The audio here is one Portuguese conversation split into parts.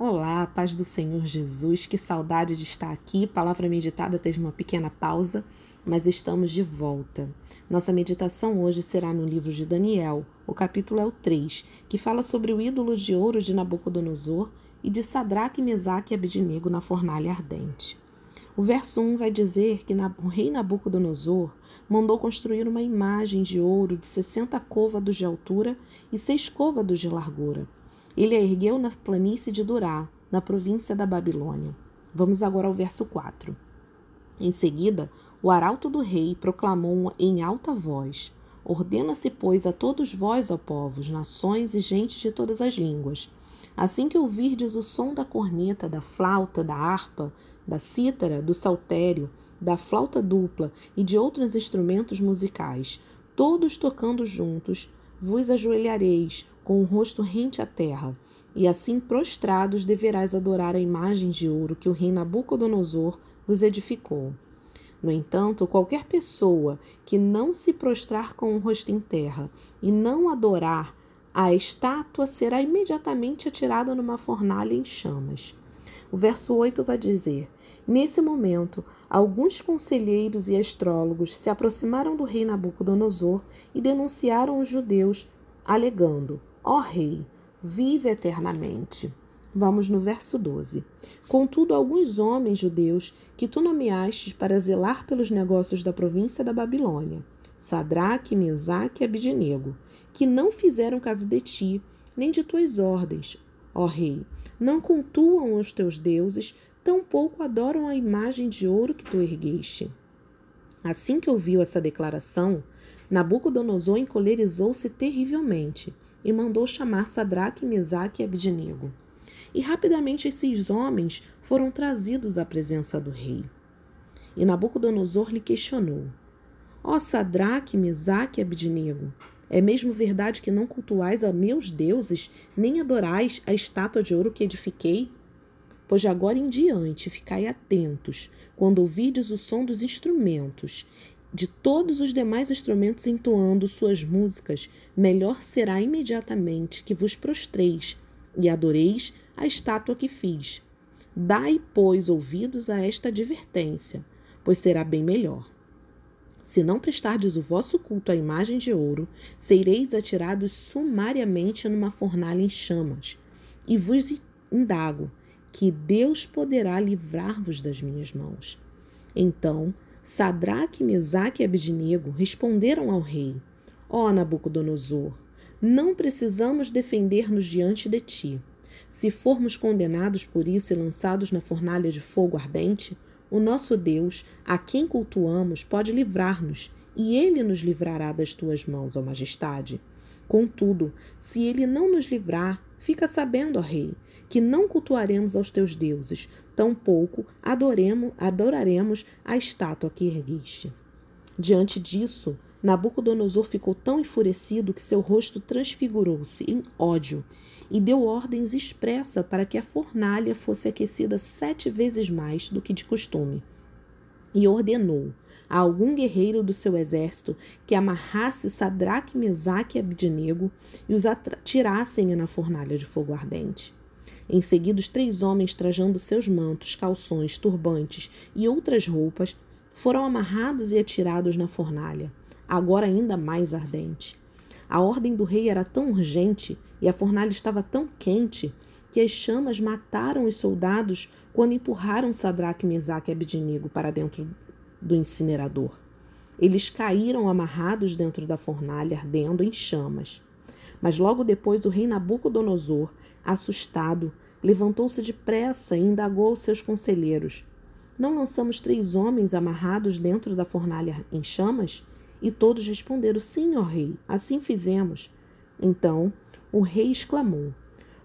Olá, paz do Senhor Jesus, que saudade de estar aqui. Palavra meditada teve uma pequena pausa, mas estamos de volta. Nossa meditação hoje será no livro de Daniel, o capítulo é o 3, que fala sobre o ídolo de ouro de Nabucodonosor e de Sadraque, Mesaque e Abednego na fornalha ardente. O verso 1 vai dizer que o rei Nabucodonosor mandou construir uma imagem de ouro de 60 côvados de altura e 6 côvados de largura ele a ergueu na planície de Durá, na província da Babilônia. Vamos agora ao verso 4. Em seguida, o arauto do rei proclamou em alta voz: Ordena-se, pois, a todos vós, ó povos, nações e gente de todas as línguas. Assim que ouvirdes o som da corneta, da flauta, da harpa, da cítara, do saltério, da flauta dupla e de outros instrumentos musicais, todos tocando juntos, vos ajoelhareis, com o rosto rente à terra, e assim prostrados deverás adorar a imagem de ouro que o rei Nabucodonosor vos edificou. No entanto, qualquer pessoa que não se prostrar com o rosto em terra e não adorar a estátua será imediatamente atirada numa fornalha em chamas. O verso 8 vai dizer: Nesse momento, alguns conselheiros e astrólogos se aproximaram do rei Nabucodonosor e denunciaram os judeus, alegando: Ó Rei, vive eternamente. Vamos no verso 12. Contudo, alguns homens judeus que tu nomeaste para zelar pelos negócios da província da Babilônia, Sadraque, Mesaque e Abidinego, que não fizeram caso de ti, nem de tuas ordens, ó rei, não cultuam os teus deuses, tampouco adoram a imagem de ouro que tu ergueste. Assim que ouviu essa declaração, Nabucodonosor encolerizou-se terrivelmente e mandou chamar Sadraque, Mesaque e Abidnego. E rapidamente esses homens foram trazidos à presença do rei. E Nabucodonosor lhe questionou: Ó oh, Sadraque, Mesaque e Abidnego, é mesmo verdade que não cultuais a meus deuses, nem adorais a estátua de ouro que edifiquei? Pois de agora em diante ficai atentos, quando ouvides o som dos instrumentos, de todos os demais instrumentos entoando suas músicas, melhor será imediatamente que vos prostreis e adoreis a estátua que fiz. Dai, pois, ouvidos a esta advertência, pois será bem melhor. Se não prestardes o vosso culto à imagem de ouro, sereis atirados sumariamente numa fornalha em chamas, e vos indago que Deus poderá livrar-vos das minhas mãos. Então Sadraque, Mesaque e Abednego responderam ao rei: Ó oh, Nabucodonosor, não precisamos defender-nos diante de ti. Se formos condenados por isso e lançados na fornalha de fogo ardente, o nosso Deus, a quem cultuamos, pode livrar-nos, e ele nos livrará das tuas mãos, ó majestade. Contudo, se ele não nos livrar, fica sabendo, ó rei, que não cultuaremos aos teus deuses, tampouco adoremos, adoraremos a estátua que erguiste. Diante disso, Nabucodonosor ficou tão enfurecido que seu rosto transfigurou-se em ódio e deu ordens expressa para que a fornalha fosse aquecida sete vezes mais do que de costume. E ordenou: a algum guerreiro do seu exército que amarrasse Sadraque, Mesaque e Abidnego e os atirassem na fornalha de fogo ardente. Em seguida, os três homens, trajando seus mantos, calções, turbantes e outras roupas, foram amarrados e atirados na fornalha, agora ainda mais ardente. A ordem do rei era tão urgente e a fornalha estava tão quente que as chamas mataram os soldados quando empurraram Sadraque, Mesaque e Abidnego para dentro do incinerador. Eles caíram amarrados dentro da fornalha, ardendo em chamas. Mas logo depois o rei Nabucodonosor, assustado, levantou-se depressa e indagou seus conselheiros: Não lançamos três homens amarrados dentro da fornalha em chamas? E todos responderam: Sim, ó rei, assim fizemos. Então o rei exclamou: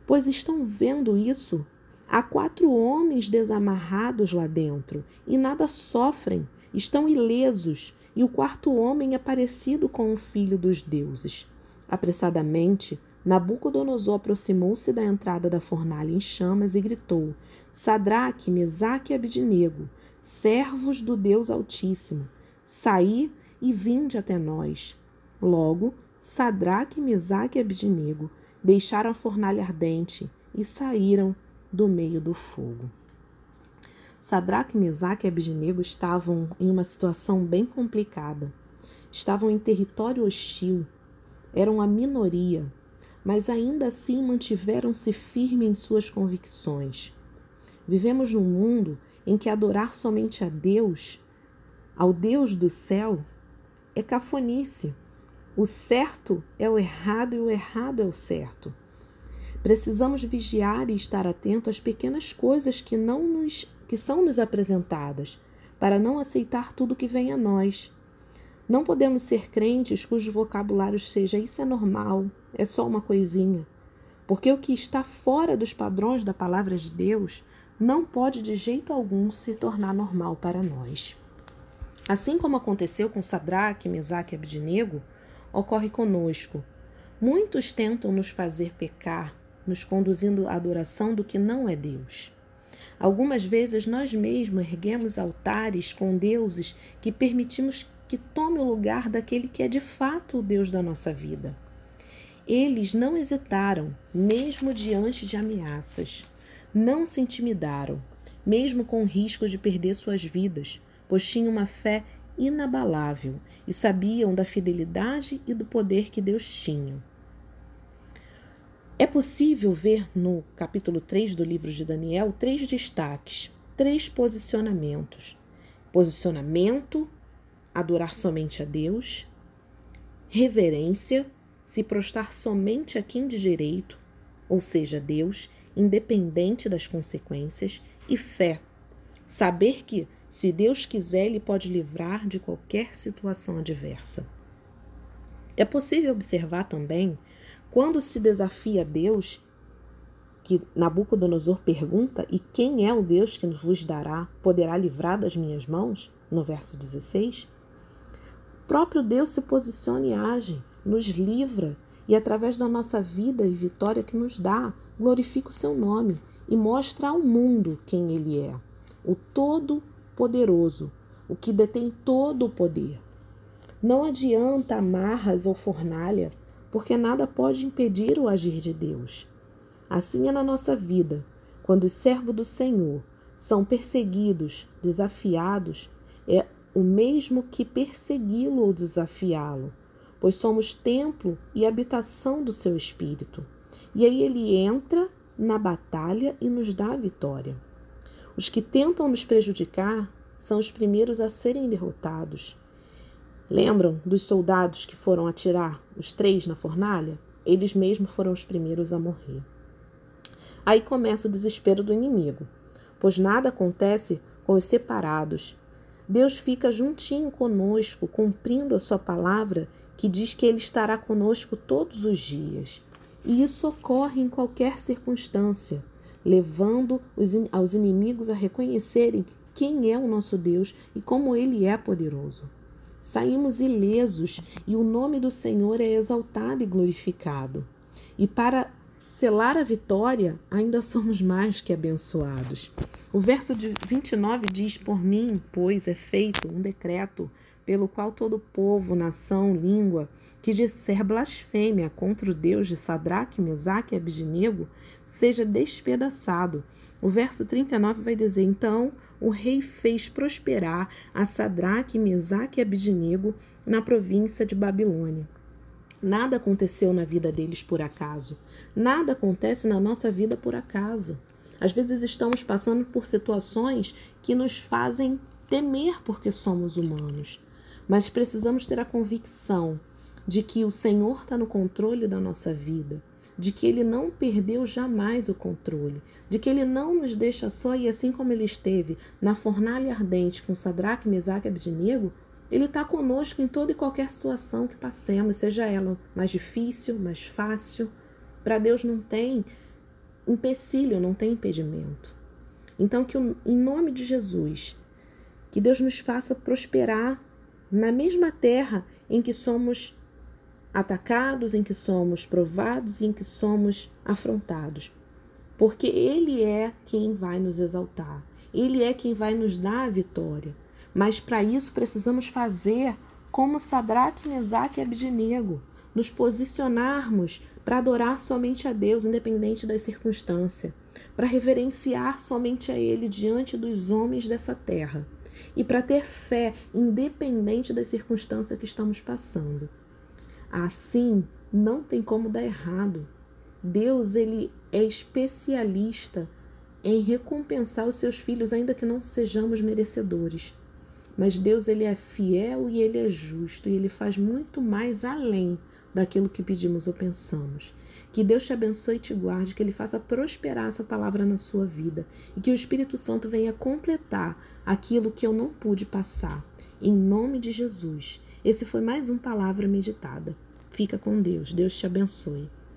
Pois estão vendo isso? Há quatro homens desamarrados lá dentro e nada sofrem estão ilesos, e o quarto homem é parecido com o filho dos deuses. Apressadamente, Nabucodonosor aproximou-se da entrada da fornalha em chamas e gritou: Sadraque, Mesaque e Abidnego, servos do Deus Altíssimo, saí e vinde até nós. Logo, Sadraque, Mesaque e Abidnego deixaram a fornalha ardente e saíram do meio do fogo. Sadraque, Mesaque e Abednego estavam em uma situação bem complicada. Estavam em território hostil, eram a minoria, mas ainda assim mantiveram-se firmes em suas convicções. Vivemos num mundo em que adorar somente a Deus, ao Deus do céu, é cafonice. O certo é o errado e o errado é o certo. Precisamos vigiar e estar atento às pequenas coisas que não nos que são nos apresentadas, para não aceitar tudo que vem a nós. Não podemos ser crentes cujo vocabulário seja isso é normal, é só uma coisinha. Porque o que está fora dos padrões da palavra de Deus não pode de jeito algum se tornar normal para nós. Assim como aconteceu com Sadraque, Mesaque e Abdinego, ocorre conosco. Muitos tentam nos fazer pecar, nos conduzindo à adoração do que não é Deus. Algumas vezes nós mesmos erguemos altares com deuses que permitimos que tome o lugar daquele que é de fato o Deus da nossa vida. Eles não hesitaram, mesmo diante de ameaças. Não se intimidaram, mesmo com o risco de perder suas vidas, pois tinham uma fé inabalável e sabiam da fidelidade e do poder que Deus tinha. É possível ver no capítulo 3 do livro de Daniel três destaques, três posicionamentos: posicionamento, adorar somente a Deus, reverência, se prostrar somente a quem de direito, ou seja, Deus, independente das consequências, e fé, saber que, se Deus quiser, Ele pode livrar de qualquer situação adversa. É possível observar também quando se desafia Deus, que Nabucodonosor pergunta: E quem é o Deus que vos dará, poderá livrar das minhas mãos? No verso 16. O próprio Deus se posiciona e age, nos livra e, através da nossa vida e vitória que nos dá, glorifica o seu nome e mostra ao mundo quem ele é, o Todo-Poderoso, o que detém todo o poder. Não adianta amarras ou fornalha porque nada pode impedir o agir de Deus. Assim é na nossa vida, quando os servos do Senhor são perseguidos, desafiados, é o mesmo que persegui-lo ou desafiá-lo, pois somos templo e habitação do seu Espírito. E aí ele entra na batalha e nos dá a vitória. Os que tentam nos prejudicar são os primeiros a serem derrotados. Lembram dos soldados que foram atirar os três na fornalha? Eles mesmos foram os primeiros a morrer. Aí começa o desespero do inimigo, pois nada acontece com os separados. Deus fica juntinho conosco, cumprindo a sua palavra, que diz que ele estará conosco todos os dias. E isso ocorre em qualquer circunstância, levando os, aos inimigos a reconhecerem quem é o nosso Deus e como ele é poderoso saímos ilesos e o nome do Senhor é exaltado e glorificado. E para selar a vitória, ainda somos mais que abençoados. O verso de 29 diz: Por mim, pois, é feito um decreto pelo qual todo povo, nação, língua que disser blasfêmia contra o Deus de Sadraque, Mesaque e Abidnego seja despedaçado. O verso 39 vai dizer: Então o rei fez prosperar a Sadraque, Mesaque e Abidnego na província de Babilônia. Nada aconteceu na vida deles por acaso. Nada acontece na nossa vida por acaso. Às vezes estamos passando por situações que nos fazem temer porque somos humanos mas precisamos ter a convicção de que o Senhor está no controle da nossa vida, de que Ele não perdeu jamais o controle, de que Ele não nos deixa só e assim como Ele esteve na fornalha ardente com Sadraque, Mesaque e Abednego, Ele está conosco em toda e qualquer situação que passemos, seja ela mais difícil, mais fácil. Para Deus não tem empecilho, não tem impedimento. Então, que em nome de Jesus, que Deus nos faça prosperar na mesma terra em que somos atacados, em que somos provados e em que somos afrontados. Porque Ele é quem vai nos exaltar, Ele é quem vai nos dar a vitória. Mas para isso precisamos fazer como Sadraque, Mesaque e Abdinego, nos posicionarmos para adorar somente a Deus, independente das circunstâncias. para reverenciar somente a Ele diante dos homens dessa terra e para ter fé independente das circunstâncias que estamos passando. Assim, não tem como dar errado. Deus ele é especialista em recompensar os seus filhos ainda que não sejamos merecedores. Mas Deus ele é fiel e ele é justo e ele faz muito mais além daquilo que pedimos ou pensamos. Que Deus te abençoe e te guarde, que Ele faça prosperar essa palavra na sua vida e que o Espírito Santo venha completar aquilo que eu não pude passar. Em nome de Jesus. Esse foi mais um Palavra Meditada. Fica com Deus. Deus te abençoe.